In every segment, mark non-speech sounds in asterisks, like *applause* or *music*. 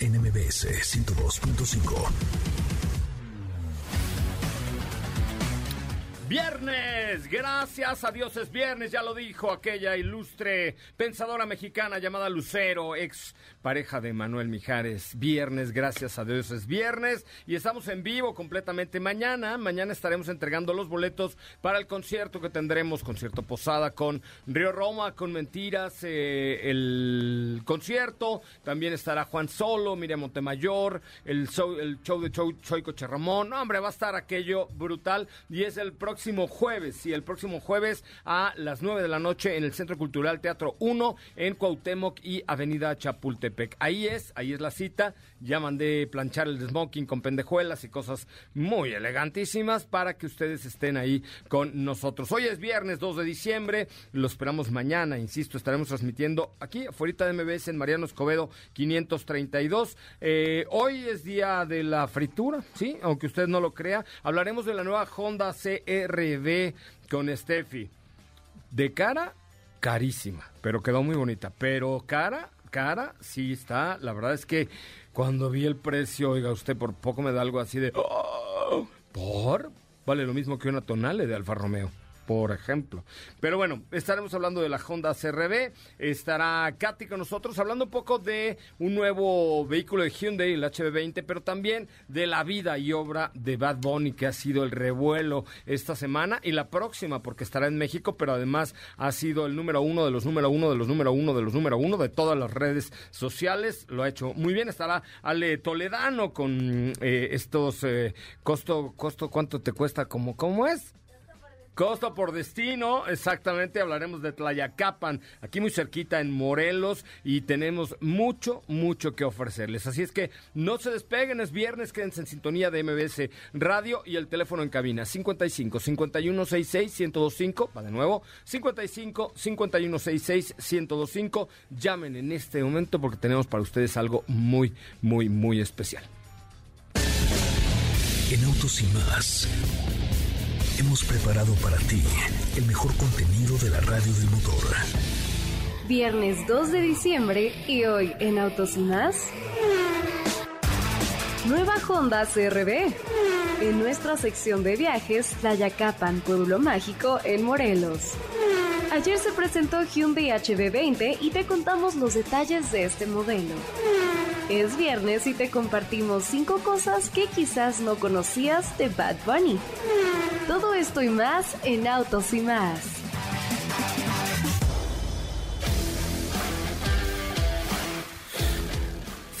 NMBS 102.5. Viernes, gracias a Dios es viernes, ya lo dijo aquella ilustre pensadora mexicana llamada Lucero, ex pareja de Manuel Mijares. Viernes, gracias a Dios es viernes y estamos en vivo completamente mañana. Mañana estaremos entregando los boletos para el concierto que tendremos, concierto Posada con Río Roma, con Mentiras, eh, el concierto. También estará Juan Solo, Miriam Montemayor, el show, el show de Choico Cherramón. hombre, va a estar aquello brutal y es el próximo próximo jueves, sí, el próximo jueves a las 9 de la noche en el Centro Cultural Teatro 1 en Cuauhtémoc y Avenida Chapultepec. Ahí es, ahí es la cita. Ya mandé planchar el smoking con pendejuelas y cosas muy elegantísimas para que ustedes estén ahí con nosotros. Hoy es viernes 2 de diciembre, lo esperamos mañana, insisto, estaremos transmitiendo aquí afuera de MBS en Mariano Escobedo 532. Eh, hoy es día de la fritura, sí, aunque usted no lo crea. Hablaremos de la nueva Honda CR RD con Steffi. De cara, carísima, pero quedó muy bonita. Pero cara, cara, sí está. La verdad es que cuando vi el precio, oiga usted, por poco me da algo así de... Oh, ¿Por? Vale lo mismo que una tonale de Alfa Romeo por ejemplo. Pero bueno, estaremos hablando de la Honda CRB. Estará Katy con nosotros hablando un poco de un nuevo vehículo de Hyundai, el HB20, pero también de la vida y obra de Bad Bunny, que ha sido el revuelo esta semana y la próxima, porque estará en México, pero además ha sido el número uno de los número uno de los número uno de los número uno de todas las redes sociales. Lo ha hecho muy bien. Estará Ale Toledano con eh, estos eh, costo, costo, ¿cuánto te cuesta? ¿Cómo, cómo es? Costo por destino, exactamente, hablaremos de Tlayacapan, aquí muy cerquita en Morelos y tenemos mucho, mucho que ofrecerles. Así es que no se despeguen, es viernes, quédense en sintonía de MBS Radio y el teléfono en cabina 55 5166 1025, va de nuevo, 55 5166 1025, llamen en este momento porque tenemos para ustedes algo muy, muy, muy especial. En Autos y más hemos preparado para ti el mejor contenido de la radio del motor. Viernes 2 de diciembre y hoy en Autos más. Nueva Honda CRB. En nuestra sección de viajes, Tlayacapan, Pueblo Mágico, en Morelos. Ayer se presentó Hyundai HB20 y te contamos los detalles de este modelo. Es viernes y te compartimos 5 cosas que quizás no conocías de Bad Bunny. Todo esto y más en Autos y más.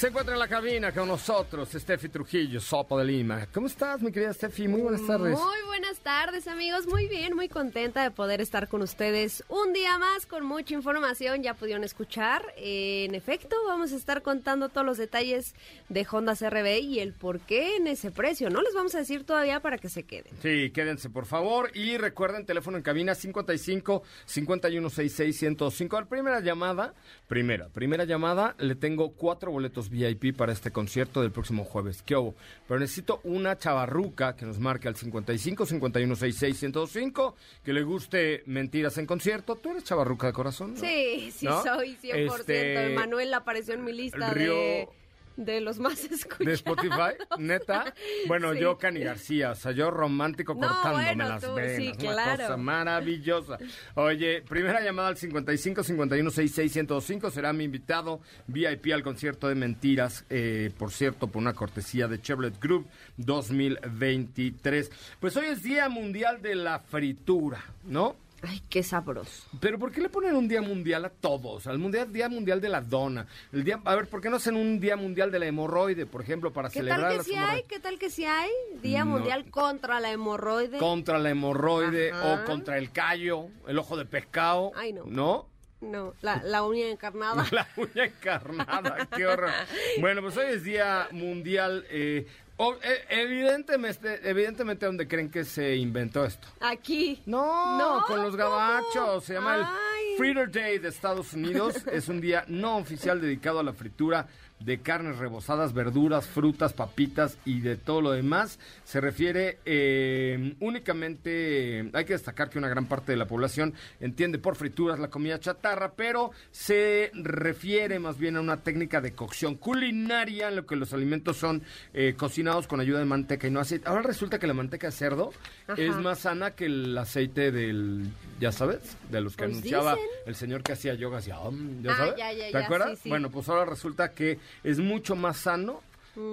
Se encuentra en la cabina con nosotros Steffi Trujillo, Sopo de Lima. ¿Cómo estás, mi querida Steffi? Muy buenas tardes. Muy buenas tardes, amigos. Muy bien, muy contenta de poder estar con ustedes un día más con mucha información. Ya pudieron escuchar. en efecto, vamos a estar contando todos los detalles de Honda CRB y el por qué en ese precio. No les vamos a decir todavía para que se queden. Sí, quédense, por favor. Y recuerden, teléfono en cabina 55 5166 105. La primera llamada, primera, primera llamada, le tengo cuatro boletos VIP para este concierto del próximo jueves. ¿Qué hubo? Pero necesito una chavarruca que nos marque al 55 51 66 105 que le guste Mentiras en concierto. ¿Tú eres chavarruca de corazón? Sí, sí soy 100%. Este, Manuel apareció en mi lista de de los más *laughs* escuchados. ¿De Spotify? ¿Neta? Bueno, Sí. yo, Cani García, o sea, yo romántico No, cortándome bueno, las tú, venas. sí, Una claro. cosa maravillosa. Oye, primera llamada al 55 51 66 1025 será mi invitado VIP al concierto de Mentiras, eh, por cierto, por una cortesía de Chevrolet Group 2023. Pues hoy es Día Mundial de la Fritura, ¿no? Ay, qué sabroso. Pero ¿por qué le ponen un día mundial a todos? Al mundial, día mundial de la dona. El día, a ver, ¿por qué no hacen un día mundial de la hemorroide, por ejemplo, para ¿Qué celebrar tal que sí hay? ¿Qué tal que sí hay? Día No. Mundial contra la hemorroide. Contra la hemorroide Ajá. o contra el callo, el ojo de pescado. Ay, no. ¿No? No, la, la uña encarnada. *laughs* La uña encarnada, qué horror. *laughs* Bueno, pues hoy es día mundial. eh, o- eh, evidentemente, evidentemente, ¿dónde creen que se inventó esto? Aquí. No, No, con los gabachos. Se llama Ay. el Fritter Day de Estados Unidos. *laughs* es un día no oficial dedicado a la fritura de carnes rebozadas, verduras, frutas, papitas y de todo lo demás. Se refiere eh, únicamente, hay que destacar que una gran parte de la población entiende por frituras la comida chatarra, pero se refiere más bien a una técnica de cocción culinaria en lo que los alimentos son eh, cocinados con ayuda de manteca y no aceite. Ahora resulta que la manteca de cerdo Ajá. es más sana que el aceite del, ya sabes, de los que Pues anunciaba dicen. el señor que hacía yoga, hacía, "Om", ya Ah, ya, ya, ¿Te ya, acuerdas? sí, sí. Bueno, pues ahora resulta que es mucho más sano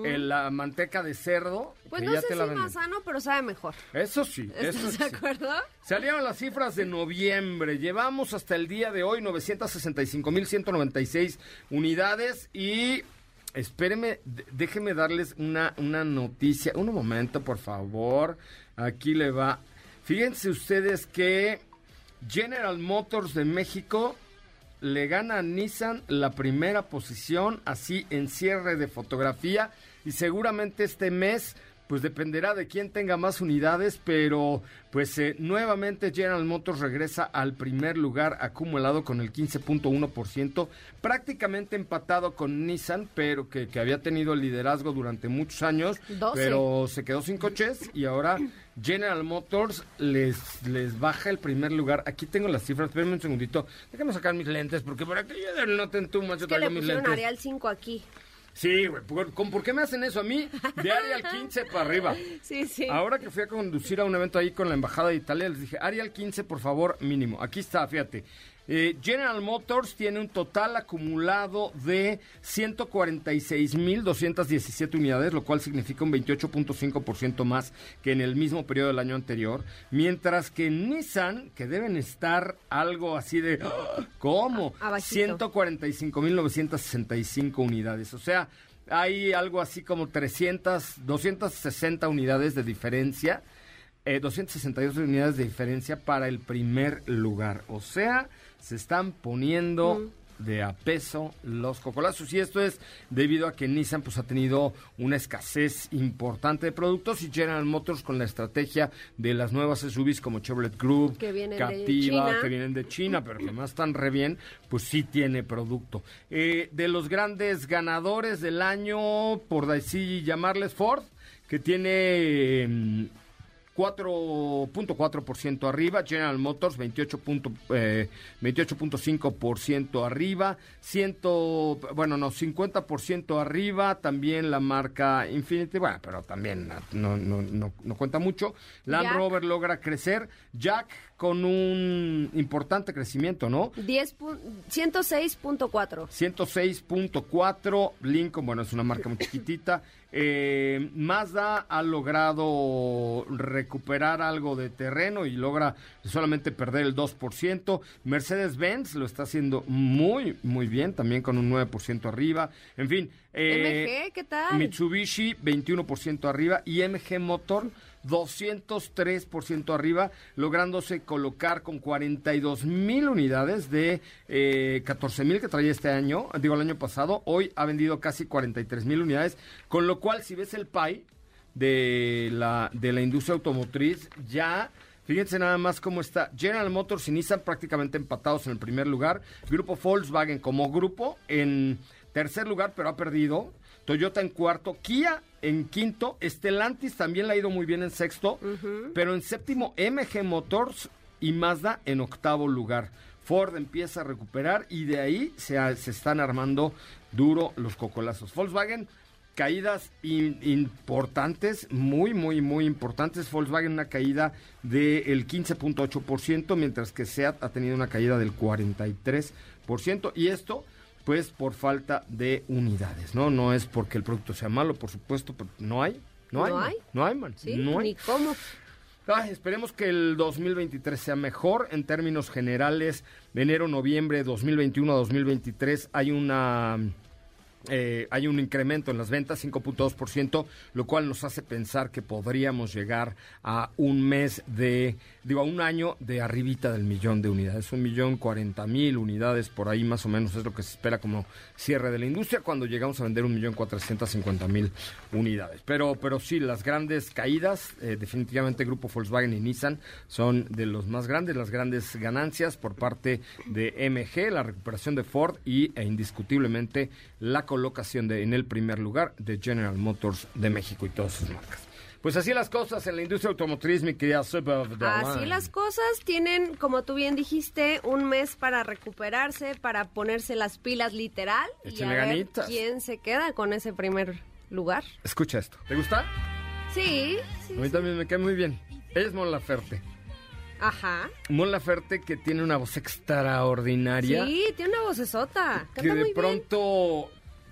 eh, la manteca de cerdo. Mm. Pues que no ya sé te si la venden. más sano, pero sabe mejor. Eso sí, eso ¿Estás sí. de acuerdo? Salieron las cifras de noviembre. Llevamos hasta el día de hoy 965.196 unidades y espéreme, d- déjeme darles una, una noticia. Un momento, por favor. Aquí le va. Fíjense ustedes que General Motors de México le gana a Nissan la primera posición, así en cierre de fotografía. Y seguramente este mes, pues dependerá de quién tenga más unidades, pero pues eh, nuevamente General Motors regresa al primer lugar acumulado con el 15.1%, prácticamente empatado con Nissan, pero que, que había tenido el liderazgo durante muchos años, 12. pero se quedó sin coches y ahora General Motors les, les baja el primer lugar. Aquí tengo las cifras, espérenme un segundito. Déjame sacar mis lentes, porque por aquí yo del noten tú, más yo traigo mis lentes. Arial 5 aquí. Sí, güey, ¿por, ¿por qué me hacen eso a mí? De Arial 15 para arriba. *laughs* Sí, sí. Ahora que fui a conducir a un evento ahí con la Embajada de Italia, les dije, Arial 15, por favor, mínimo. Aquí está, fíjate. Eh, General Motors tiene un total acumulado de 146.217 unidades, lo cual significa un 28.5% más que en el mismo periodo del año anterior. Mientras que Nissan, que deben estar algo así de... *gasps* ¿Cómo? Abajito. 145.965 unidades. O sea, hay algo así como 300, 260 unidades de diferencia. eh, 262 unidades de diferencia para el primer lugar. O sea, se están poniendo de a peso los cocolazos. Y esto es debido a que Nissan pues, ha tenido una escasez importante de productos y General Motors con la estrategia de las nuevas SUVs como Chevrolet Group, Que vienen de Captiva, que vienen de China, pero que más están re bien, pues sí tiene producto. Eh, de los grandes ganadores del año, por así llamarles Ford, que tiene mm, 4.4% arriba, General Motors 28 punto, eh, 28.5% arriba, 100, bueno, no, 50% arriba, también la marca Infinity, bueno, pero también no, no, no, no cuenta mucho. Land Jack. Rover logra crecer, Jack con un importante crecimiento, ¿no? 10 pu- 106.4. 106.4, Lincoln, bueno, es una marca muy chiquitita. *laughs* Eh, Mazda ha logrado recuperar algo de terreno y logra solamente perder el 2%. Mercedes-Benz lo está haciendo muy, muy bien, también con un 9% arriba. En fin. eh, MG, ¿qué tal? Mitsubishi 21% arriba y MG Motor 203% arriba, lográndose colocar con 42 mil unidades de eh, 14 mil que traía este año, digo el año pasado, hoy ha vendido casi 43 mil unidades, con lo cual si ves el PAI de la, de la industria automotriz, ya... Fíjense nada más cómo está General Motors y Nissan prácticamente empatados en el primer lugar. Grupo Volkswagen como grupo en tercer lugar, pero ha perdido. Toyota en cuarto, Kia en quinto, Stellantis también le ha ido muy bien en sexto, pero en séptimo MG Motors y Mazda en octavo lugar. Ford empieza a recuperar y de ahí se, se están armando duro los cocolazos. Volkswagen, caídas importantes, muy, muy, muy importantes. Volkswagen una caída del 15.8%, mientras que SEAT ha tenido una caída del 43%. Y esto pues por falta de unidades, ¿no? No es porque el producto sea malo, por supuesto, pero no hay, no, hay, no hay, man, ¿Sí? no hay. Ni cómo. esperemos que el 2023 sea mejor en términos generales. De enero, noviembre 2021 a 2023 hay una eh, hay un incremento en las ventas, 5.2%, lo cual nos hace pensar que podríamos llegar a un mes de, digo, a un año de arribita del millón de unidades. Un millón cuarenta mil unidades, por ahí más o menos es lo que se espera como cierre de la industria cuando llegamos a vender un millón cuatrocientos cincuenta mil unidades. Pero, pero sí, las grandes caídas, eh, definitivamente Grupo Volkswagen y Nissan son de los más grandes, las grandes ganancias por parte de MG, la recuperación de Ford y e indiscutiblemente la colocación de, en el primer lugar de General Motors de México y todas sus marcas. Pues así las cosas en la industria automotriz, mi querida. Así las cosas tienen, como tú bien dijiste, un mes para recuperarse, para ponerse las pilas literal y a ver quién se queda con ese primer lugar. Escucha esto. ¿Te gusta? Sí. sí a mí también me cae muy bien. Ella es Mon Laferte. Ajá. Mon Laferte que tiene una voz extraordinaria. Sí, tiene una vocesota. que de pronto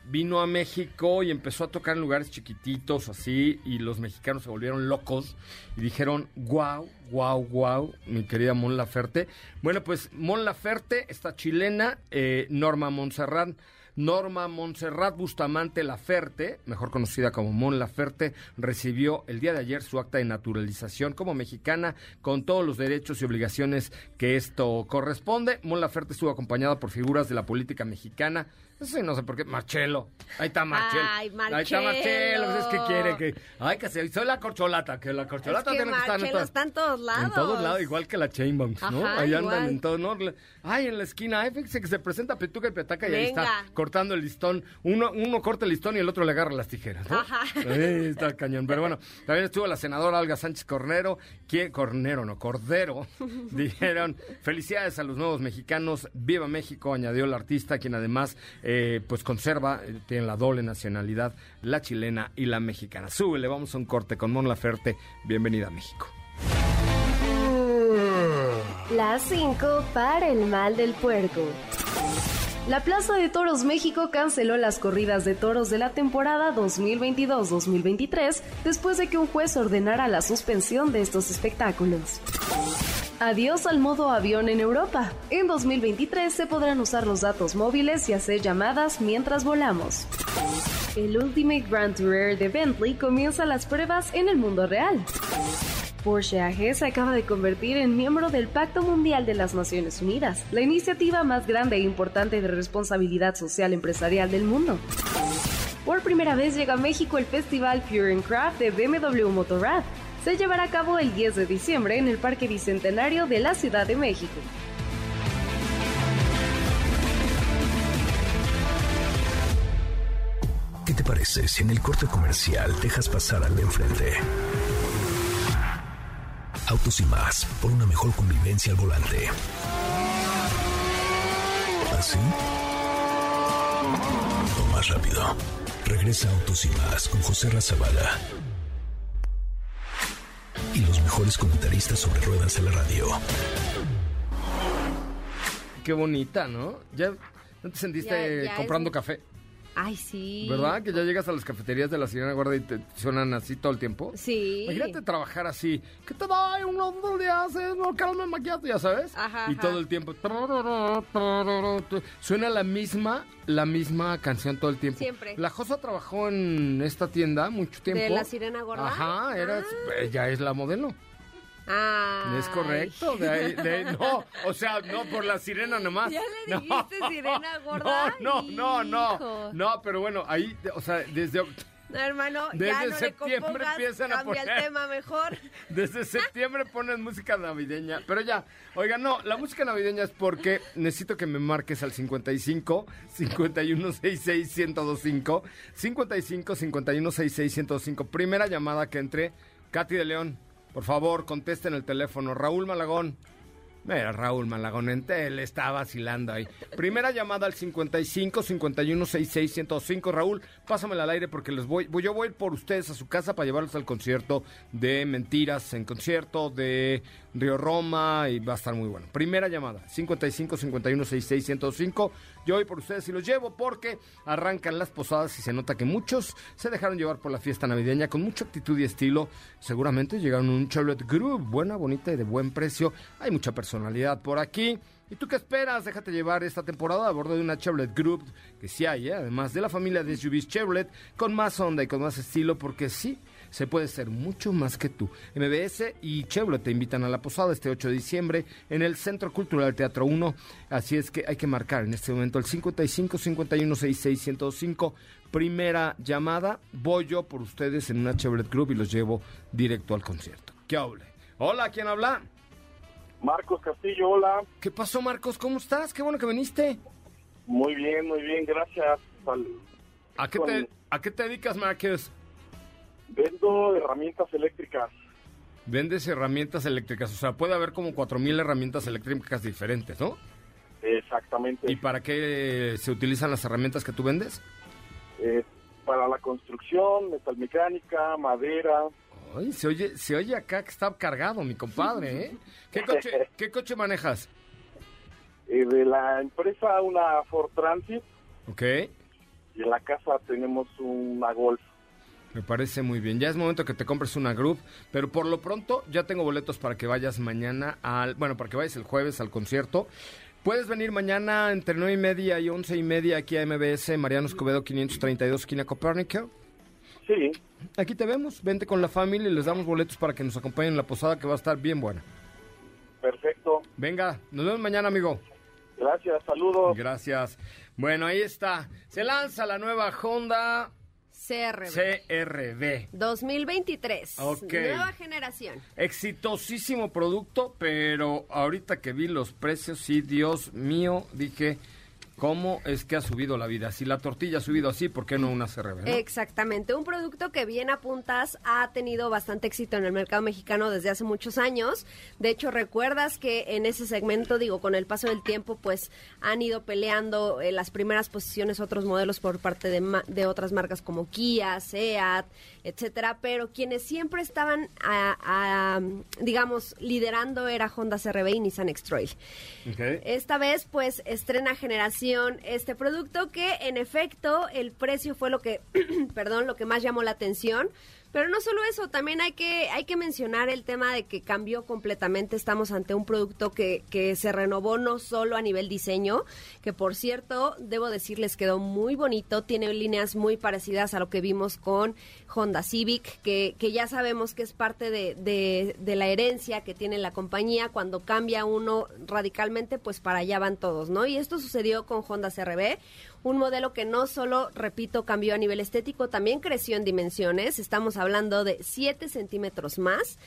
vino a México y empezó a tocar en lugares chiquititos así y los mexicanos se volvieron locos y dijeron, wow, wow, wow, mi querida Mon Laferte. Bueno, pues Mon Laferte, esta chilena, eh, Norma Montserrat. Norma Montserrat Bustamante Laferte, mejor conocida como Mon Laferte, recibió el día de ayer su acta de naturalización como mexicana con todos los derechos y obligaciones que esto corresponde. Mon Laferte estuvo acompañada por figuras de la política mexicana, Sí, no sé por qué. Marcelo. Ahí está Marcelo. Ay, Marcelo. Ahí está Marcelo. Pues es que quiere que. Ay, que se. Soy la corcholata. Que la corcholata es que tiene que estar en está en todos lados. En todos lados, igual que la Chainbombs, ¿no? Ajá, ahí igual. andan en todo, ¿no? Ay, en la esquina. Ay, fíjese que se presenta Petuca y Petaca y ahí está cortando el listón. Uno, uno corta el listón y el otro le agarra las tijeras, ¿no? Ajá. Ahí está el cañón. Pero bueno, también estuvo la senadora Olga Sánchez Cornero. que Cornero, no, Cordero. *laughs* Dijeron felicidades a los nuevos mexicanos. Viva México, añadió el artista, quien además, eh, pues conserva, eh, tiene la doble nacionalidad, la chilena y la mexicana. Súbele, vamos a un corte con Mon Laferte. Bienvenida a México. Las 5 para el mal del puerco. La Plaza de Toros México canceló las corridas de toros de la temporada 2022-2023 después de que un juez ordenara la suspensión de estos espectáculos. Adiós al modo avión en Europa. En 2023 se podrán usar los datos móviles y hacer llamadas mientras volamos. El Ultimate Grand Tourer de Bentley comienza las pruebas en el mundo real. Porsche AG se acaba de convertir en miembro del Pacto Mundial de las Naciones Unidas, la iniciativa más grande e importante de responsabilidad social empresarial del mundo. Por primera vez llega a México el festival Pure and Craft de BMW Motorrad. Se llevará a cabo el 10 de diciembre en el Parque Bicentenario de la Ciudad de México. ¿Qué te parece si en el corte comercial dejas pasar al de enfrente? Autos y más, por una mejor convivencia al volante. ¿Así? O más rápido. Regresa Autos y más con José Razabala. Mejores comentaristas sobre ruedas de la radio. Qué bonita, ¿no? ¿Ya ¿no te sentiste Ya- ya comprando es- café? Ay, sí. ¿Verdad? Que ya llegas a las cafeterías de la Sirena Guarda y te suenan así todo el tiempo. Sí. Imagínate trabajar así. ¿Qué te doy? Unos dos días, eh, no, calma maquillaje, ya sabes. Ajá, y ajá. todo el tiempo. Suena la misma, la misma canción todo el tiempo. Siempre. La Josa trabajó en esta tienda mucho tiempo. ¿De la Sirena Gorda? Ajá, era, Ah. ella es la modelo. Ah. Es correcto. De ahí- de- no, o sea, no por la sirena nomás. ¿Ya le No, dijiste sirena *laughs* gorda? No, no, no, no. No, pero bueno, ahí, o sea, desde, No, hermano, Desde ya no septiembre le compongas, empiezan a poner- el tema mejor. *laughs* desde septiembre ponen música navideña. Pero ya, oiga, no, la música navideña es porque necesito que me marques al 55 5166 1025 55 5166 1025 Primera llamada que entre. Katy de León, por favor, contesten el teléfono. Raúl Malagón. Mira, Raúl Malagonente, él está vacilando ahí. Primera llamada al 55 51 66 105. Raúl, pásamela al aire porque les voy, yo voy por ustedes a su casa para llevarlos al concierto de Mentiras en concierto de Río Roma y va a estar muy bueno. Primera llamada, 55 51 66 105. Yo voy por ustedes y los llevo porque arrancan las posadas y se nota que muchos se dejaron llevar por la fiesta navideña con mucha actitud y estilo. Seguramente llegaron un Charlotte Group, buena, bonita y de buen precio. Hay mucha personalidad por aquí. ¿Y tú qué esperas? Déjate llevar esta temporada a bordo de una Chevrolet Group, que sí hay, ¿eh? además de la familia de SUVs Chevrolet, con más onda y con más estilo, porque sí, se puede ser mucho más que tú. MBS y Chevrolet te invitan a la posada este 8 de diciembre en el Centro Cultural Teatro 1. Así es que hay que marcar en este momento el 55 51 66 105. Primera llamada, voy yo por ustedes en una Chevrolet Group y los llevo directo al concierto. ¿Qué hable? Hola, ¿quién habla? Marcos Castillo, hola. ¿Qué pasó, Marcos? ¿Cómo estás? Qué bueno que viniste. Muy bien, muy bien, gracias. ¿A qué, te, ¿A qué te dedicas, Marcos? Vendo herramientas eléctricas. Vendes herramientas eléctricas, o sea, puede haber como 4.000 herramientas eléctricas diferentes, ¿no? Exactamente. ¿Y para qué se utilizan las herramientas que tú vendes? Eh, para la construcción, metalmecánica, madera, Ay, se oye, se oye acá que está cargado, mi compadre, ¿eh? ¿Qué coche, *laughs* ¿qué coche manejas? Eh, de la empresa una Ford Transit. Ok. Y en la casa tenemos una Golf. Me parece muy bien. Ya es momento que te compres una Group, pero por lo pronto ya tengo boletos para que vayas mañana al, bueno, para que vayas el jueves al concierto. Puedes venir mañana entre nueve y media y once y media aquí a MBS, Mariano Escobedo 532, esquina Copérnico. Sí. Aquí te vemos, vente con la familia y les damos boletos para que nos acompañen en la posada que va a estar bien buena. Perfecto. Venga, nos vemos mañana, amigo. Gracias, saludos. Gracias. Bueno, ahí está. Se lanza la nueva Honda CRB. CRB. 2023. Ok. Nueva generación. Exitosísimo producto, pero ahorita que vi los precios, sí, Dios mío, dije, ¿Cómo es que ha subido la vida? Si la tortilla ha subido así, ¿por qué no una CRB? Exactamente, un producto que bien apuntas ha tenido bastante éxito en el mercado mexicano desde hace muchos años. De hecho, recuerdas que en ese segmento, digo, con el paso del tiempo, pues han ido peleando en las primeras posiciones otros modelos por parte de, de otras marcas como Kia, Seat, etcétera, pero quienes siempre estaban, a, digamos, liderando era Honda CRB y Nissan X-Trail. Esta vez, pues, estrena generación este producto que, en efecto, el precio fue lo que, *clears throat* perdón, lo que más llamó la atención pero no solo eso, también hay que, hay que mencionar el tema de que cambió completamente. Estamos ante un producto que, que se renovó no solo a nivel diseño, que por cierto, debo decirles, quedó muy bonito. Tiene líneas muy parecidas a lo que vimos con Honda Civic, que, que ya sabemos que es parte de, de, de la herencia que tiene la compañía. Cuando cambia uno radicalmente, pues para allá van todos, ¿no? Y esto sucedió con Honda CRB un modelo que no solo, repito, cambió a nivel estético, también creció en dimensiones. Estamos hablando de 7 centímetros más.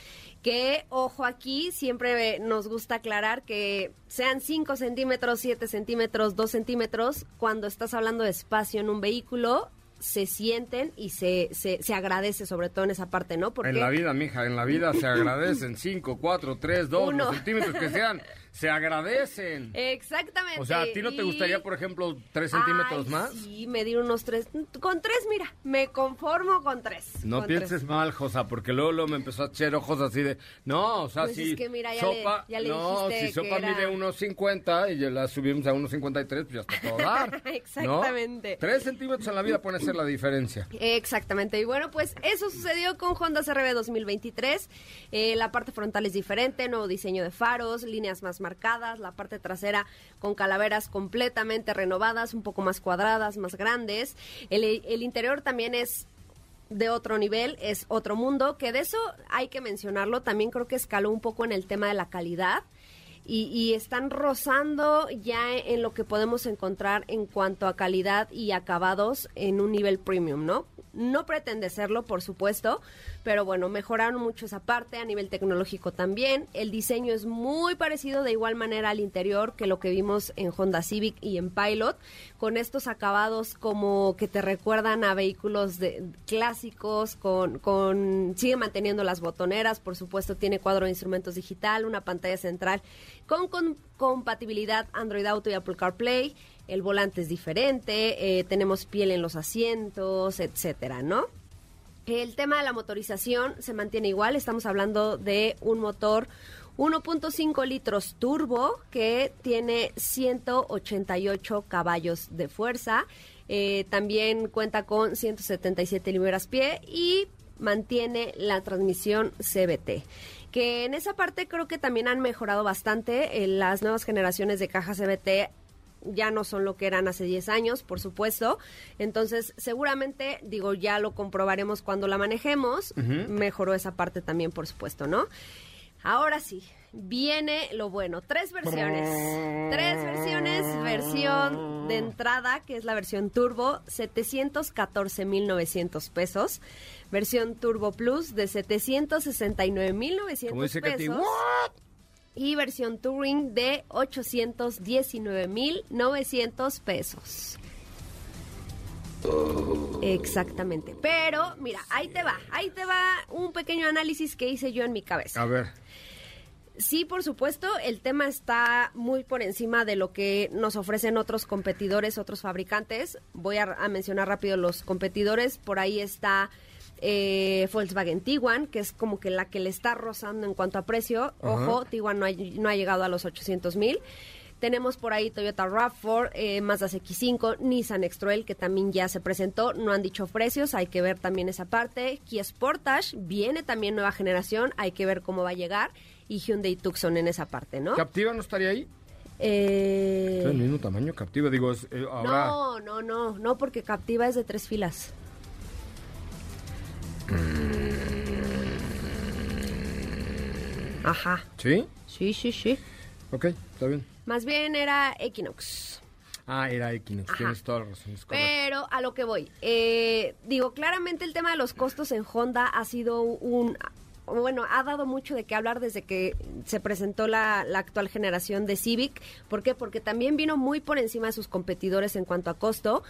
Que, ojo aquí, siempre nos gusta aclarar que sean 5 centímetros, 7 centímetros, 2 centímetros, cuando estás hablando de espacio en un vehículo, se sienten y se, se, se, agradece sobre todo en esa parte, ¿no? Porque... En la vida, mija, en la vida se agradecen 5, 4, 3, 2, los centímetros que sean *laughs* se agradecen. Exactamente. O sea, ¿a ti no te gustaría, por ejemplo, tres centímetros más? Sí, medir unos tres. Con tres, mira, me conformo con tres. No pienses mal, Josa, porque luego, luego, me empezó a echar ojos así de, no, o sea, pues si es que mira, ya sopa, le, ya le no, si sopa era... mide unos 50 y la subimos a unos 53, pues ya está todo dar. *laughs* Exactamente. ¿no? Tres centímetros en la vida puede ser la diferencia. Exactamente. Y bueno, pues eso sucedió con Honda CRB 2023. Eh, la parte frontal es diferente, nuevo diseño de faros, líneas más marcadas, la parte trasera con calaveras completamente renovadas, un poco más cuadradas, más grandes. El, el interior también es de otro nivel, es otro mundo, que de eso hay que mencionarlo, también creo que escaló un poco en el tema de la calidad. Y, y, están rozando ya en lo que podemos encontrar en cuanto a calidad y acabados en un nivel premium, ¿no? No pretende serlo, por supuesto, pero bueno, mejoraron mucho esa parte a nivel tecnológico también. El diseño es muy parecido de igual manera al interior que lo que vimos en Honda Civic y en Pilot, con estos acabados como que te recuerdan a vehículos de, clásicos, con, con sigue manteniendo las botoneras, por supuesto tiene cuadro de instrumentos digital, una pantalla central con, compatibilidad Android Auto y Apple CarPlay. El volante es diferente, eh, tenemos piel en los asientos, etcétera, ¿no? El tema de la motorización se mantiene igual, estamos hablando de un motor 1.5 litros turbo que tiene 188 caballos de fuerza. Eh, también cuenta con 177 libras pie y mantiene la transmisión CBT. Que en esa parte creo que también han mejorado bastante. Eh, las nuevas generaciones de caja CBT ya no son lo que eran hace 10 años, por supuesto. Entonces, seguramente, digo, ya lo comprobaremos cuando la manejemos. Mejoró esa parte también, por supuesto, ¿no? Ahora sí, viene lo bueno. Tres versiones. Tres versiones. Versión de entrada, que es la versión Turbo, 714.900 pesos. Versión Turbo Plus de 769.900 pesos. Y versión Touring de 819.900 pesos. Exactamente. Pero, mira, ahí te va. Ahí te va un pequeño análisis que hice yo en mi cabeza. A ver. Sí, por supuesto, el tema está muy por encima de lo que nos ofrecen otros competidores, otros fabricantes. Voy a, mencionar rápido los competidores. Por ahí está eh, Volkswagen Tiguan, que es como que la que le está rozando en cuanto a precio. Ojo, Tiguan no ha, no ha llegado a los 800 mil. Tenemos por ahí Toyota RAV4, eh, Mazda X5, Nissan x que también ya se presentó. No han dicho precios, hay que ver también esa parte. Kia Sportage, viene también nueva generación, hay que ver cómo va a llegar y Hyundai Tucson en esa parte, ¿no? ¿Captiva no estaría ahí? Eh... Mismo tamaño, Captiva, digo, eh, ahora... No, no, no, no, porque Captiva es de tres filas. Ajá. ¿Sí? Sí, sí, sí. Ok, está bien. Más bien era Equinox. Ah, era Equinox, tienes toda la razón. Pero a lo que voy, eh, digo, claramente el tema de los costos en Honda ha sido un bueno, ha dado mucho de qué hablar desde que se presentó la, actual generación de Civic. ¿Por qué? Porque también vino muy por encima de sus competidores en cuanto a costo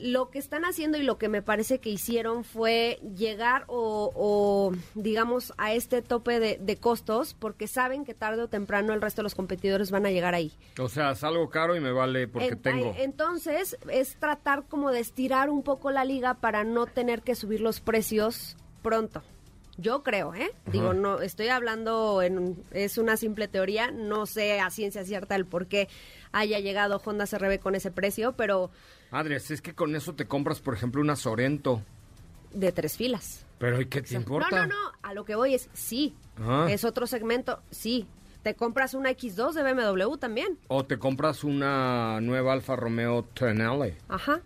lo que están haciendo y lo que me parece que hicieron fue llegar o, digamos a este tope de, costos porque saben que tarde o temprano el resto de los competidores van a llegar ahí. O sea, es algo caro y me vale porque tengo. Entonces es tratar como de estirar un poco la liga para no tener que subir los precios pronto. Yo creo, ¿eh? Digo, no, estoy hablando, en, es una simple teoría, no sé a ciencia cierta el por qué haya llegado Honda CRB con ese precio, pero... Adriás, es que con eso te compras, por ejemplo, una Sorento. De tres filas. Pero ¿y qué te importa? No, no, no, a lo que voy es, sí, ah. es otro segmento, sí. Te compras una X2 de BMW también. O te compras una nueva Alfa Romeo Tonale. Ajá.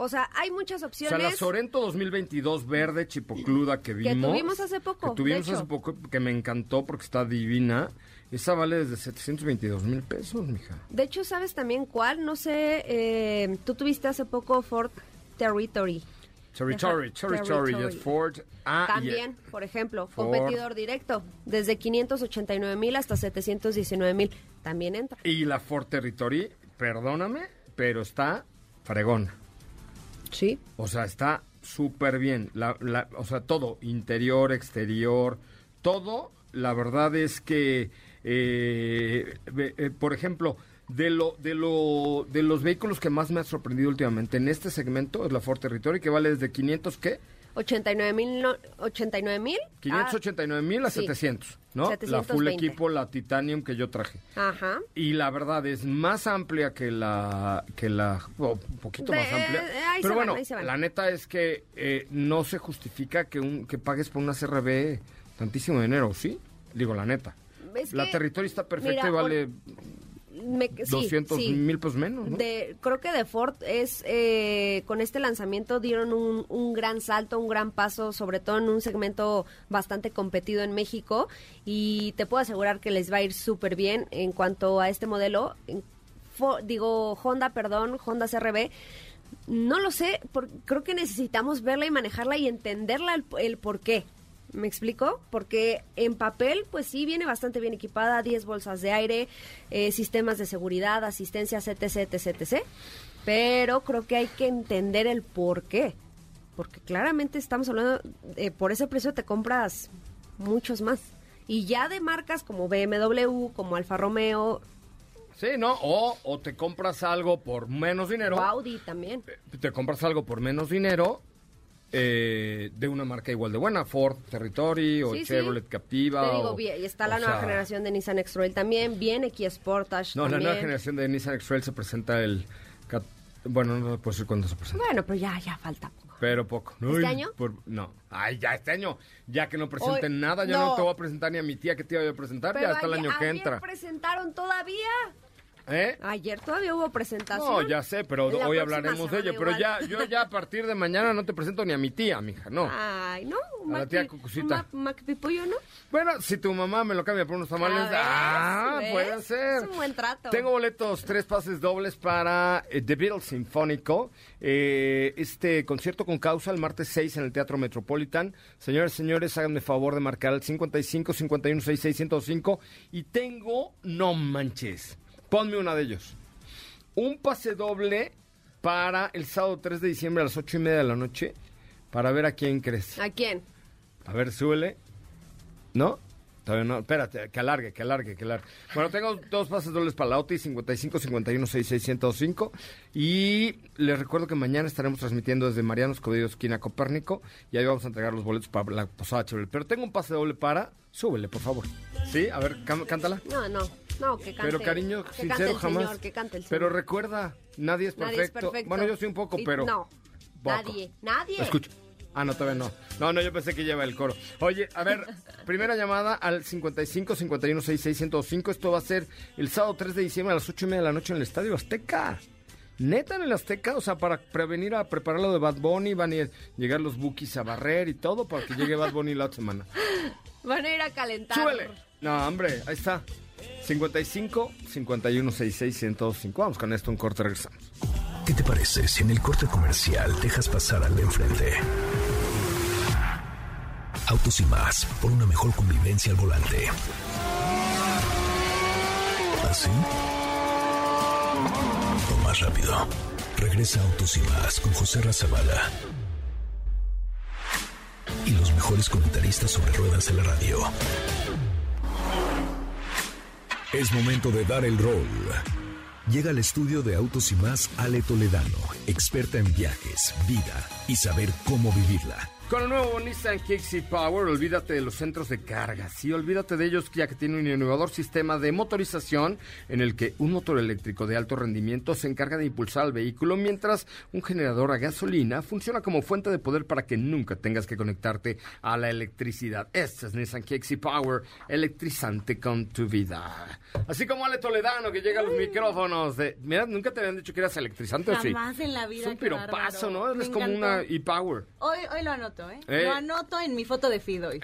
O sea, hay muchas opciones. O sea, la Sorento 2022 verde chipocluda que vimos. Que tuvimos hace poco. Que tuvimos hace poco, que me encantó porque está divina. Esa vale desde 722 mil pesos, mija. De hecho, ¿sabes también cuál? No sé, eh, tú tuviste hace poco Ford Territory. Territory, Territory, yes, Ford. Ah, También, por ejemplo, competidor directo, desde 589 mil hasta 719 mil, también entra. Y la Ford Territory, perdóname, pero está fregona. Sí. O sea, está súper bien. La, la, o sea, todo, interior, exterior, todo. La verdad es que, eh, eh, por ejemplo, de lo, de lo, de los vehículos que más me ha sorprendido últimamente en este segmento es la Ford Territory, que vale desde 500, ¿qué? 89 mil, 89 mil. 589 mil a 700, ¿no? La full equipo, la Titanium que yo traje. Ajá. Y la verdad es más amplia que la, que la, un poquito más amplia. Eh, Pero bueno, la neta es que eh, no se justifica que un, que pagues por una CRB tantísimo dinero, ¿sí? Digo, la neta. la territorio está perfecta y vale... 200 mil pesos menos. De, creo que de Ford es, eh, con este lanzamiento dieron un, un, gran salto, un gran paso, sobre todo en un segmento bastante competido en México y te puedo asegurar que les va a ir súper bien en cuanto a este modelo. digo, Honda, perdón, Honda CRB. No lo sé, creo que necesitamos verla y manejarla y entenderla el, el por qué. ¿Me explico? Porque en papel, pues sí, viene bastante bien equipada, 10 bolsas de aire, eh, sistemas de seguridad, asistencia, etc, etc, etc. Pero creo que hay que entender el por qué. Porque claramente estamos hablando, por ese precio te compras muchos más. Y ya de marcas como BMW, como Alfa Romeo, Sí, ¿no? O, o te compras algo por menos dinero. o Audi también. Te compras algo por menos dinero eh, de una marca igual de buena. Ford Territory o Sí, sí. Chevrolet Captiva. Te digo, o- bien, y está la nueva sea, generación de Nissan X-Trail también, viene Kia Sportage No, la nueva generación de Nissan X-Trail se presenta el... Bueno, no puedo decir cuándo se presenta. Bueno, pero ya, ya falta poco. Pero poco. ¿Este año? por- no. Ay, ya este año. Ya que no presenten Hoy- nada, ya no. no. te voy a presentar ni a mi tía que te iba a presentar. Pero ya hasta el año que entra. presentaron todavía. ¿Eh? Ayer todavía hubo presentación. No, ya sé, pero La hoy hablaremos de ello. Pero igual. ya, yo ya a partir de mañana no te presento ni a mi tía, mija, no. Ay, no. A la tía Cucucita. Mac- Mac Pipollo, ¿no? Bueno, si tu mamá me lo cambia por unos tamales, Ah, ¿ves? ah, ¿Ves? puede ser. Es un buen trato. Tengo boletos, tres pases dobles para eh, The Beatles Sinfónico. eh, este concierto con causa el martes 6 en el Teatro Metropolitan. Señores, señores, háganme favor de marcar el 55 51 66 105 y tengo, no manches, ponme una de ellos. Un pase doble para el sábado 3 de diciembre a las 8 y media de la noche para ver a quién crees. ¿A quién? A ver, súbele. ¿No? Todavía no. Espérate, que alargue, que alargue, que alargue. Bueno, tengo dos pases dobles para la OTI, 55 51 66 105. Y les recuerdo que mañana estaremos transmitiendo desde Mariano Escobedo, esquina Copérnico. Y ahí vamos a entregar los boletos para la posada chévere. Pero tengo un pase doble para. Súbele, por favor. ¿Sí? A ver, cántala. No, no. No, que cante. Pero cariño, que sincero, cante el jamás. Señor, que cante el señor. Pero recuerda, nadie es perfecto. Nadie es perfecto. Bueno, yo soy un poco, Y- pero. No. Poco. Nadie. Nadie. Escucha. Ah, no, todavía no. No, no, yo pensé que lleva el coro. Oye, a ver, *laughs* primera llamada al 55 51 66 105. Esto va a ser el sábado 3 de diciembre a las 8 y media de la noche en el Estadio Azteca. Neta en el Azteca, o sea, para prevenir a preparar lo de Bad Bunny, van a llegar los bookies a barrer y todo para que llegue Bad Bunny la otra semana. Van a ir a calentar. ¡Súbele! No, hombre, ahí está. 55 51 66 105. Vamos con esto, un corte, regresamos. ¿Qué te parece si en el corte comercial dejas pasar al de enfrente? Autos y más, por una mejor convivencia al volante. ¿Así? O más rápido. Regresa Autos y más con José Razabala. Y los mejores comentaristas sobre ruedas de la radio. Es momento de dar el rol. Llega al estudio de Autos y más Ale Toledano, experta en viajes, vida y saber cómo vivirla. Con el nuevo Nissan Kicks Power, olvídate de los centros de carga. Sí, olvídate de ellos, ya que tiene un innovador sistema de motorización en el que un motor eléctrico de alto rendimiento se encarga de impulsar al vehículo, mientras un generador a gasolina funciona como fuente de poder para que nunca tengas que conectarte a la electricidad. Este es Nissan Kicks Power, electrizante con tu vida. Así como Ale Toledano, que llega a los micrófonos de... Mira, nunca te habían dicho que eras electrizante, ¿o sí? Jamás en la vida, Es un piropazo. ¿no? Me Eres como encantó. una e-Power. Hoy, hoy lo anoto, ¿eh? Eh. Lo anoto en mi foto de feed hoy.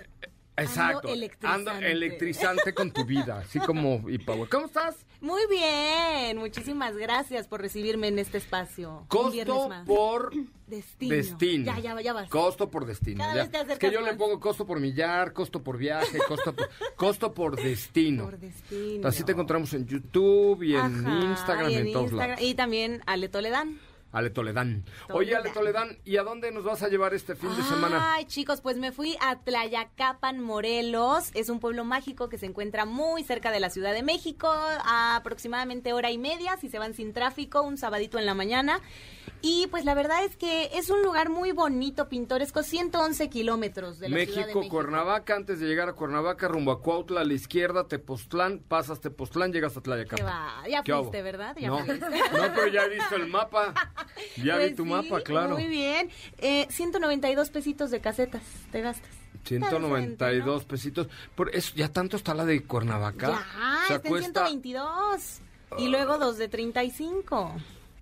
Exacto. electrizante. Ando electrizante con tu vida, así como y Power. ¿Cómo estás? Muy bien, muchísimas gracias por recibirme en este espacio. Costo más. por destino. destino. Ya, ya, ya vas. Costo por destino. Cada ya. vez te es que yo le pongo costo por millar, costo por viaje, costo por, costo por destino. Por destino. Así te encontramos en YouTube y en Ajá, Instagram y en, en todos Instagram. lados. Y también Ale Toledán. Ale Toledán. Oye, Ale Toledán, ¿y a dónde nos vas a llevar este fin de semana? Ay, chicos, pues me fui a Tlayacapan, Morelos. Es un pueblo mágico que se encuentra muy cerca de la Ciudad de México, a aproximadamente hora y media, si se van sin tráfico, un sabadito en la mañana. Y pues la verdad es que es un lugar muy bonito, pintoresco, 111 kilómetros de la Ciudad de México, México. Cuernavaca, antes de llegar a Cuernavaca, rumbo a Cuautla, a la izquierda, Tepoztlán, pasas Tepoztlán, llegas a Tlayacapan. Qué va, ya ¿Qué fuiste? ¿verdad? Ya no, fuiste. no, pero ya he visto el mapa. *laughs* Ya Pues vi tu sí, mapa, claro. Muy bien. Eh, 192 pesitos de casetas te gastas. 192 pesitos. Por eso, ya tanto está la de Cuernavaca. Ya, o sea, está cuesta, en 122. Y luego dos de 35.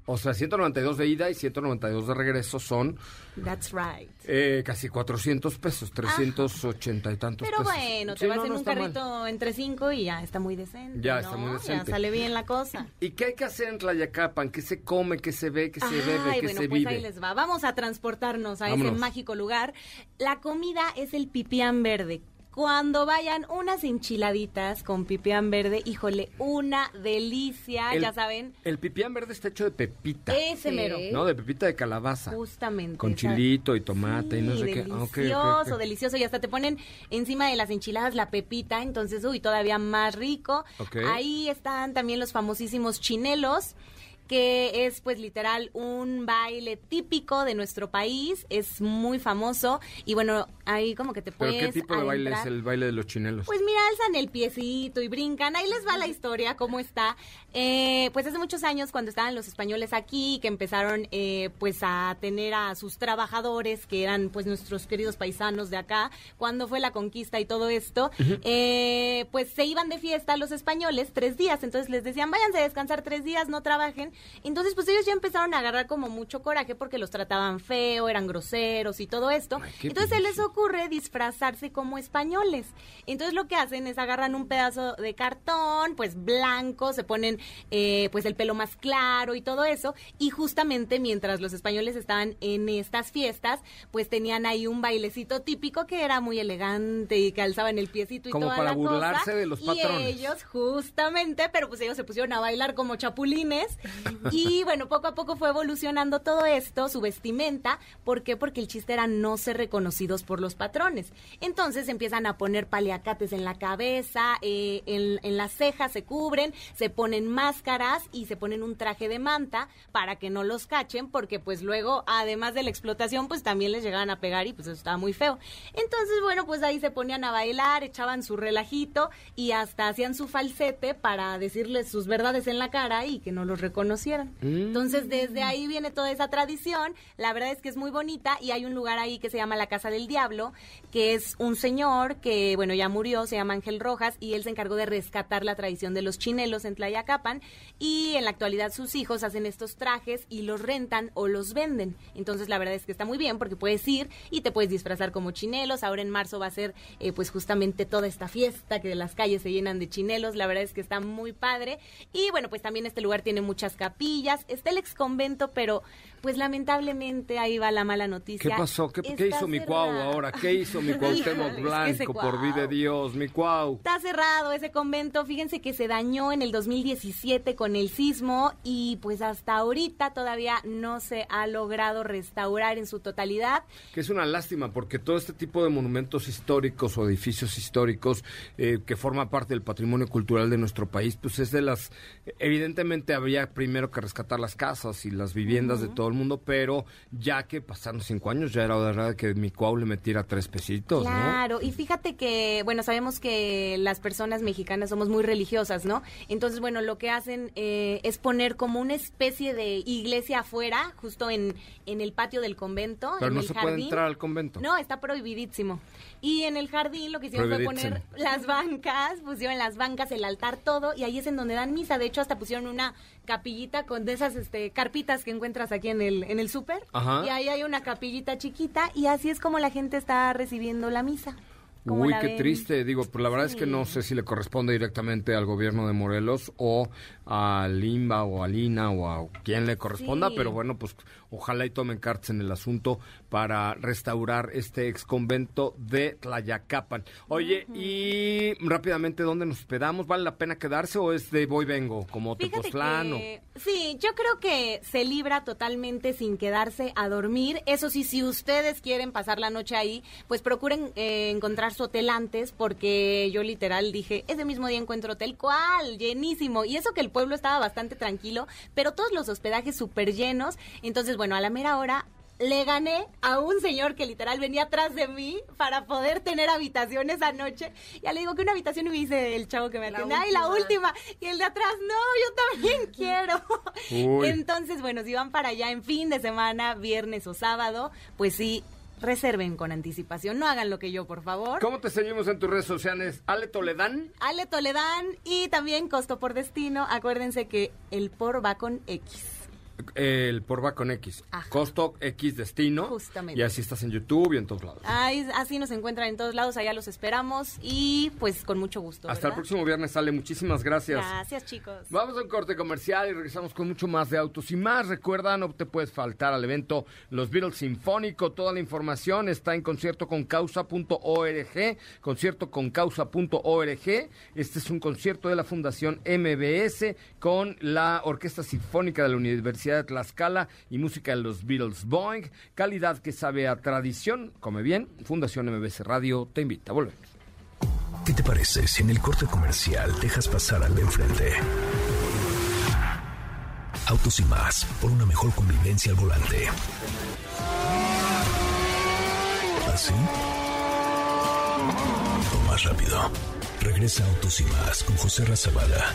O sea, 192 de ida y 192 de regreso son That's right. eh, casi 400 pesos, 380 y tantos Pero pesos. bueno, te Sí, vas no, en no un mal. carrito entre cinco y ya está muy decente. Ya ¿no? está muy Ya decente. sale bien la cosa. ¿Y qué hay que hacer en Tlayacapan? ¿Qué se come, qué se ve, qué se bebe, qué bueno, se pues vive? ahí les va. Vamos a transportarnos a Vámonos. ese mágico lugar. La comida es el pipián verde. Cuando vayan unas enchiladitas con pipián verde, híjole, una delicia, El- ya saben. El pipián verde está hecho de pepita. Ese Sí. mero. ¿No? De pepita de calabaza. Justamente. Con chilito y tomate y no sé qué. Ah, ok, ok, Delicioso, ok. delicioso. Y hasta te ponen encima de las enchiladas la pepita, entonces, uy, todavía más rico. Ahí están también los famosísimos chinelos que es pues literal un baile típico de nuestro país, es muy famoso y bueno, ahí como que te ¿Pero puedes qué tipo de baile es el baile de los chinelos? Pues mira, alzan el piecito y brincan. Ahí les va la historia, cómo está. Eh, pues hace muchos años, cuando estaban los españoles aquí, que empezaron eh, pues a tener a sus trabajadores, que eran pues nuestros queridos paisanos de acá, cuando fue la conquista y todo esto, eh, pues se iban de fiesta los españoles tres días. Entonces les decían, váyanse a descansar tres días, no trabajen. Entonces pues ellos ya empezaron a agarrar como mucho coraje porque los trataban feo, eran groseros y todo esto. Ay, Entonces se les ocurre disfrazarse como españoles. Entonces lo que hacen es agarran un pedazo de cartón, pues blanco, se ponen eh, pues el pelo más claro y todo eso. Y justamente mientras los españoles estaban en estas fiestas, pues tenían ahí un bailecito típico que era muy elegante y que alzaban el piecito y Como toda para la cosa. burlarse de los patrones. Y ellos justamente, pero pues ellos se pusieron a bailar como chapulines. *laughs* y bueno, poco a poco fue evolucionando todo esto, su vestimenta. ¿Por qué? Porque el chiste era no ser reconocidos por los patrones. Entonces empiezan a poner paliacates en la cabeza, eh, en, las cejas se cubren, se ponen máscaras y se ponen un traje de manta para que no los cachen, porque pues luego, además de la explotación, pues también les llegaban a pegar y pues eso estaba muy feo. Entonces, bueno, pues ahí se ponían a bailar, echaban su relajito y hasta hacían su falsete para decirles sus verdades en la cara y que no los reconocieran. Entonces, desde ahí viene toda esa tradición. La verdad es que es muy bonita y hay un lugar ahí que se llama la Casa del Diablo, que es un señor que, bueno, ya murió, se llama Ángel Rojas y él se encargó de rescatar la tradición de los chinelos en Tlayacapan y en la actualidad sus hijos hacen estos trajes y los rentan o los venden. Entonces, la verdad es que está muy bien porque puedes ir y te puedes disfrazar como chinelos. Ahora en marzo va a ser, eh, pues, justamente toda esta fiesta que las calles se llenan de chinelos. La verdad es que está muy padre. Y bueno, pues también este lugar tiene muchas capillas. Está el ex convento, pero pues lamentablemente ahí va la mala ¿Qué noticia. pasó? ¿Qué, qué hizo mi cuau ahora? ¿Qué hizo mi *laughs* Cuauhtémoc Blanco? Por vida de. Dios, mi cuau. Está cerrado ese convento. Fíjense que se dañó en el 2017 con el sismo y pues hasta ahorita todavía no se ha logrado restaurar en su totalidad. Que es una lástima porque todo este tipo de monumentos históricos o edificios históricos eh, que forma parte del patrimonio cultural de nuestro país, pues es de las... Evidentemente habría primero que rescatar las casas y las viviendas de todo el mundo, pero ya que pasaron cinco años ya era de que mi cuau le metiera tres pesitos, ¿no? Claro, y fíjate que, bueno, sabemos que las personas mexicanas somos muy religiosas, ¿no? Entonces, bueno, lo que hacen eh, es poner como una especie de iglesia afuera, justo en, en el patio del convento. Pero en no el se puede entrar al convento. No, está prohibidísimo. Y en el jardín lo que hicieron fue poner las bancas, pusieron las bancas, el altar, todo, y ahí es en donde dan misa. De hecho, hasta pusieron una capillita con de esas este, carpitas que encuentras aquí en el, en el súper. Y ahí hay una capillita chiquita, y así es como la gente está recibiendo la misa. ¿Cómo Uy, qué ven? triste. Digo, pues la verdad es que no sé si le corresponde directamente al gobierno de Morelos o a Limba o a Lina o a quien le corresponda, Sí. pero bueno, pues ojalá y tomen cartas en el asunto para restaurar este ex convento de Tlayacapan. Oye, y rápidamente, ¿dónde nos hospedamos? ¿Vale la pena quedarse o es de voy vengo, como Tepoztlán? o- que, sí, yo creo que se libra totalmente sin quedarse a dormir. Eso sí, si ustedes quieren pasar la noche ahí, pues procuren eh, encontrar su hotel antes, porque yo literal dije, ese mismo día encuentro hotel, ¿cuál? Llenísimo. Y eso que el pueblo estaba bastante tranquilo, pero todos los hospedajes súper llenos. Entonces, bueno, a la mera hora le gané a un señor que literal venía atrás de mí para poder tener habitación esa noche. Ya le digo que una habitación y me dice el chavo que me La atiende, ay, la última". última. Y el de atrás, no, yo también *laughs* quiero. Uy. Entonces, bueno, si van para allá en fin de semana, viernes o sábado, pues sí, reserven con anticipación. No hagan lo que yo, por favor. ¿Cómo te seguimos en tus redes sociales? Ale Toledán. Ale Toledán y también Costo por Destino. Acuérdense que el por va con X. El por va con X. Ajá. Costo X destino. Justamente. Y así estás en YouTube y en todos lados. Ahí- así nos encuentran en todos lados, allá los esperamos y pues con mucho gusto. Hasta el próximo viernes sale. Muchísimas gracias. Gracias, chicos. Vamos a un corte comercial y regresamos con mucho más de autos y más. Recuerda, no te puedes faltar al evento Los Beatles Sinfónico. Toda la información está en conciertoconcausa.org. Conciertoconcausa.org. Este es un concierto de la Fundación MBS con la Orquesta Sinfónica de la Universidad de Tlaxcala y música de los Beatles Boeing. Calidad que sabe a tradición. Come bien. Fundación MBS Radio te invita. Volvemos. ¿Qué te parece si en el corte comercial dejas pasar al de enfrente? Autos y más, por una mejor convivencia al volante. ¿Así? O más rápido. Regresa Autos y más con José Razabala.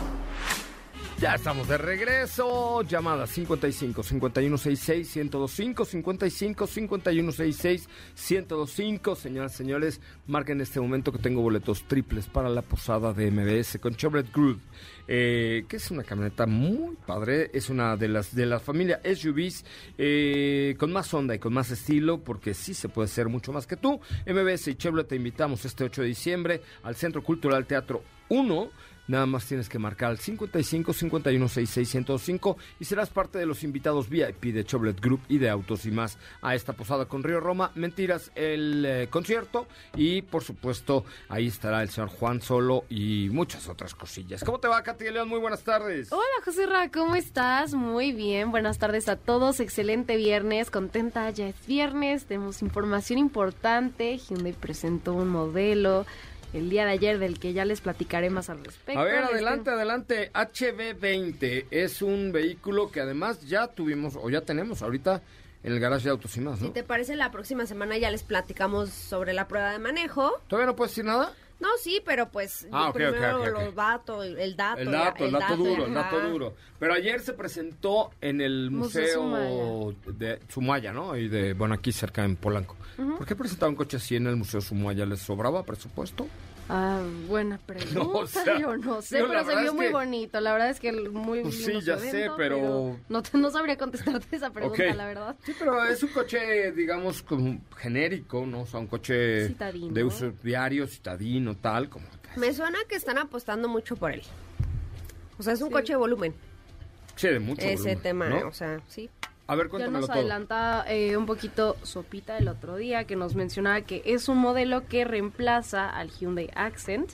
Ya estamos de regreso. Llamada 55 5166 1025 55 5166 1025. Señoras y señores, marquen en este momento que tengo boletos triples para la posada de MBS con Chevrolet Groove, eh, que es una camioneta muy padre. Es una de las de la familia SUVs eh, con más onda y con más estilo, porque sí se puede ser mucho más que tú. MBS y Chevrolet te invitamos este 8 de diciembre al Centro Cultural Teatro 1. Nada más tienes que marcar al 55 51 66 105 y serás parte de los invitados VIP de Chevrolet Group y de Autos y más a esta posada con Río Roma. Mentiras, el eh, concierto y por supuesto ahí estará el señor Juan Solo y muchas otras cosillas. ¿Cómo te va, Katy León? Muy buenas tardes. Hola José Ra, ¿cómo estás? Muy bien, buenas tardes a todos, excelente viernes, contenta, ya es viernes, tenemos información importante, Hyundai presentó un modelo el día de ayer del que ya les platicaré más al respecto. A ver, adelante, tengo- adelante. HB20 es un vehículo que además ya tuvimos o ya tenemos ahorita en el garage de Autos y más, Si te parece, la próxima semana ya les platicamos sobre la prueba de manejo. ¿Todavía no puedes decir nada? No, sí, pero pues Ah, primero los datos, el dato. El dato, el dato duro, el dato duro. Pero ayer se presentó en el Museo Museo de Sumaya, ¿no? Y de, bueno, aquí cerca en Polanco. ¿Por qué presentaron coche así en el Museo Sumaya? ¿Les sobraba presupuesto? Ah, buena pregunta, No, *laughs* o sea, yo no sé, pero se vio es muy que- bonito, la verdad es que muy Pues sí, ya sé, pero- No, te- no sabría contestarte esa pregunta, la verdad. Sí, pero es un coche, digamos, como genérico, ¿no? O sea, un coche Citadino. de uso diario, citadino, tal, como... Me suena que están apostando mucho por él. O sea, es un Sí. coche de volumen. Sí, de mucho Ese volumen, tema, ¿no? o sea, sí. A ver, Ya nos todo. adelanta eh, un poquito Sopita el otro día que nos mencionaba que es un modelo que reemplaza al Hyundai Accent.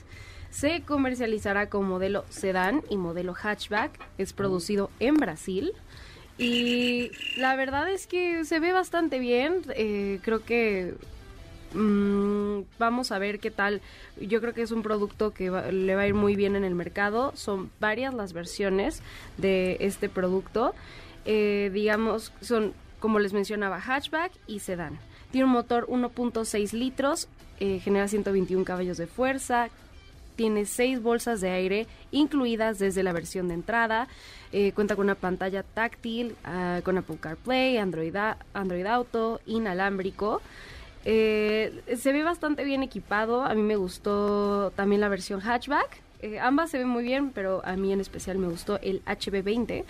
Se comercializará con modelo sedán y modelo hatchback. Es producido en Brasil. Y la verdad es que se ve bastante bien. Eh, creo que mm, vamos a ver qué tal. Yo creo que es un producto que va- le va a ir muy bien en el mercado. Son varias las versiones de este producto. Eh, digamos, son, como les mencionaba, hatchback y sedán. Tiene un motor 1.6 litros, eh, genera 121 caballos de fuerza, tiene seis bolsas de aire incluidas desde la versión de entrada. Eh, cuenta con una pantalla táctil, ah, con Apple CarPlay, Android, Android Auto, inalámbrico. Eh, se ve bastante bien equipado. A mí me gustó también la versión hatchback. Ambas se ven muy bien, pero a mí en especial me gustó el HB20.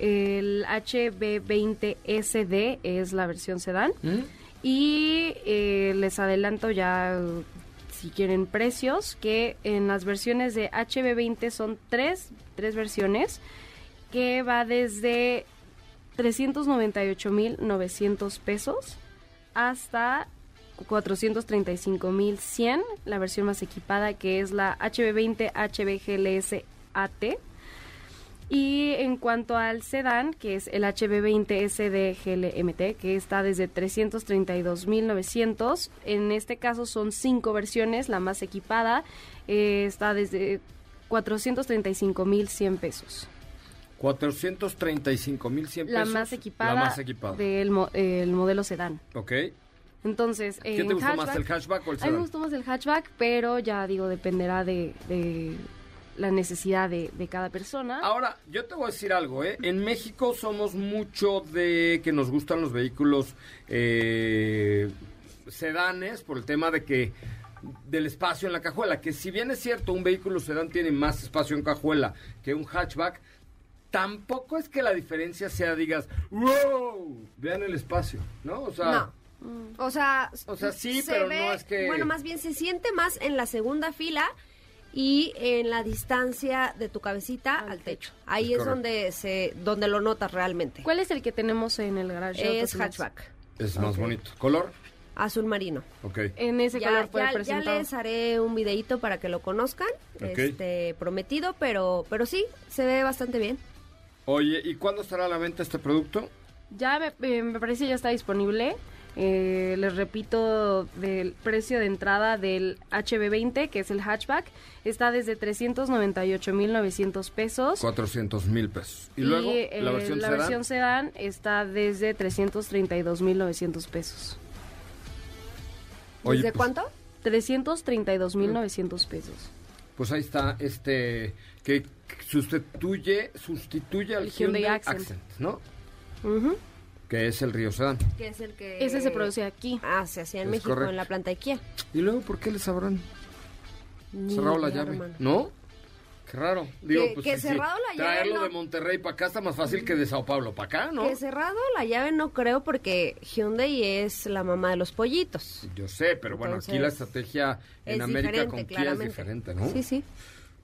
El HB20 SD es la versión sedán. ¿Mm? Y eh, les adelanto ya, uh, si quieren, precios, que en las versiones de HB20 son tres, tres versiones, que va desde 398.900 pesos hasta 435.100, la versión más equipada, que es la HB20 HBGLS AT. Y en cuanto al sedán, que es el HB20 SDGLMT, que está desde 332.900, en este caso son cinco versiones, la más equipada eh, está desde 435.100 pesos. 435 mil 100 La pesos. más equipada, La más equipada. del mo- el modelo sedán. Ok. Entonces, ¿Qué en te gustó más, el hatchback o el A mí me sedán? gustó más el hatchback, pero ya digo, dependerá de, de la necesidad de, de cada persona. Ahora, yo te voy a decir algo, ¿eh? En México somos mucho de que nos gustan los vehículos eh, sedanes por el tema de que del espacio en la cajuela, que si bien es cierto, un vehículo sedán tiene más espacio en cajuela que un hatchback, tampoco es que la diferencia sea, digas, wow, vean el espacio, ¿no? O sea, No. O sea, O sea, sí, se pero ve- no es que- Bueno, más bien se siente más en la segunda fila y en la distancia de tu cabecita al, techo. Ahí Es donde se donde lo notas realmente. ¿Cuál es el que tenemos en el garage? Es hatchback, es más bonito. ¿Color? azul marino. Ok. En ese Ya, color fue ya- ya presentado. les haré un videito para que lo conozcan, Ok. este prometido, pero pero sí se ve bastante bien. Oye, ¿y cuándo estará a la venta este producto? Ya me, eh, me parece ya está disponible. Eh, les repito, del precio de entrada del HB20, que es el hatchback, está desde 398.900 pesos. 400 mil pesos. Y, luego, eh, la versión la sedán, versión sedán está desde 332.900 pesos. Oye, ¿Desde pues- cuánto? 332.900 pesos. Pues ahí está, este, que sustituye, sustituye al El Hyundai Hyundai Accent. Accent, ¿no? Ujú. Que es el Río Sedán. Que es el que Ese se produce aquí. Ah, se hacía en Es México correcto. en la planta IKEA. ¿Y luego por qué les habrán Ni cerrado la llave? hermano. ¿No? Qué raro. Digo, Que- pues que sí, sí, cerrado la llave, Traerlo no. de Monterrey para acá está más fácil que de Sao Paulo para acá, ¿no? Que cerrado la llave no creo porque Hyundai es la mamá de los pollitos. Yo sé, pero bueno, aquí la estrategia en es América con Kia es diferente, ¿no? Sí, sí.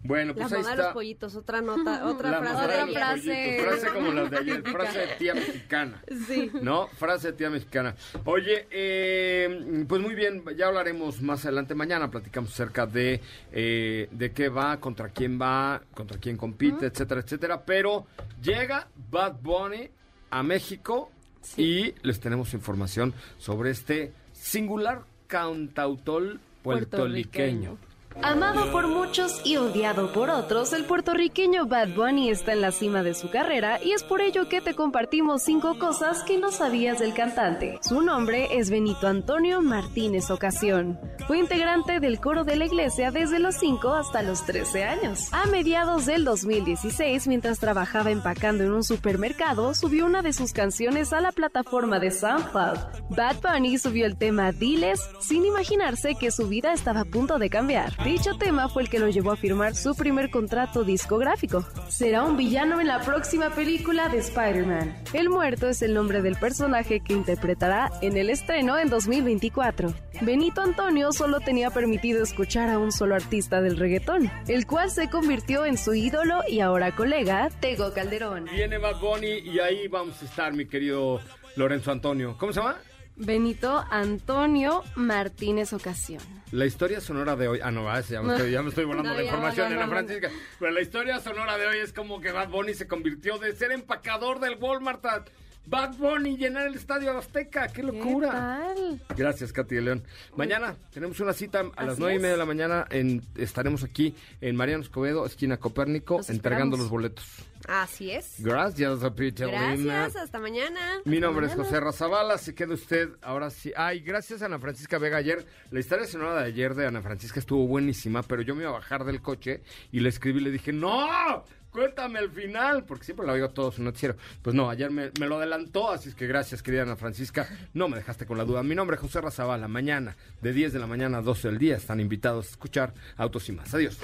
Bueno, La pues ahí mamá de los está. pollitos, otra nota, *laughs* otra La frase Otra frase. frase como las de ayer, frase de tía mexicana. Sí. ¿No? Frase de tía mexicana. Oye, eh, pues muy bien, ya hablaremos más adelante. Mañana platicamos acerca de, eh, de qué va, contra quién va, contra quién compite, etcétera, etcétera. Pero llega Bad Bunny a México y les tenemos información sobre este singular cantautor puertorriqueño. Amado por muchos y odiado por otros, el puertorriqueño Bad Bunny está en la cima de su carrera y es por ello que te compartimos cinco cosas que no sabías del cantante. Su nombre es Benito Antonio Martínez Ocasión. Fue integrante del coro de la iglesia desde los 5 hasta los 13 años. A mediados del 2016, mientras trabajaba empacando en un supermercado, subió una de sus canciones a la plataforma de SoundCloud. Bad Bunny subió el tema Diles sin imaginarse que su vida estaba a punto de cambiar. Dicho tema fue el que lo llevó a firmar su primer contrato discográfico. Será un villano en la próxima película de Spider-Man. El muerto es el nombre del personaje que interpretará en el estreno en 2024. Benito Antonio solo tenía permitido escuchar a un solo artista del reggaetón, el cual se convirtió en su ídolo y ahora colega, Tego Calderón. Viene Bad Bunny y ahí vamos a estar, mi querido Lorenzo Antonio. ¿Cómo se llama? Benito Antonio Martínez Ocasión. La historia sonora de hoy. Ah, no, ah, ya, me estoy, ya me estoy volando *laughs* No, la ya, información no, en no, la no. Francisca. Pero la historia sonora de hoy es como que Bad Bunny se convirtió de ser empacador del Walmart a Bad Bunny llenar el estadio Azteca. ¡Qué ¿Qué locura! tal? Gracias, Katy de León. Mañana tenemos una cita a las nueve y media de la mañana. En, estaremos aquí en Mariano Escobedo, esquina Copérnico, entregando esperamos. los boletos. Así es. Gracias, Pichelina. Gracias, hasta mañana. Mi nombre es José Razabala, se queda usted ahora sí. Ay, gracias a Ana Francisca Vega ayer. La historia sonora de ayer de Ana Francisca estuvo buenísima, pero yo me iba a bajar del coche y le escribí y le dije, ¡No! Cuéntame el final, porque siempre la oigo todo su noticiero. Pues no, ayer me, me lo adelantó, así es que gracias, querida Ana Francisca. No me dejaste con la duda. Mi nombre es José Razabala. Mañana, de 10 de la mañana a 12 del día, están invitados a escuchar Autos y Más. Adiós.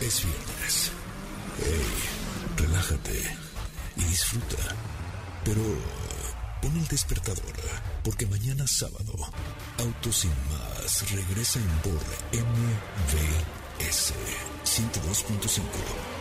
Es viernes. Hey, relájate y disfruta. Pero pon el despertador, porque mañana sábado, Autos y Más regresa en por MVS 102.5.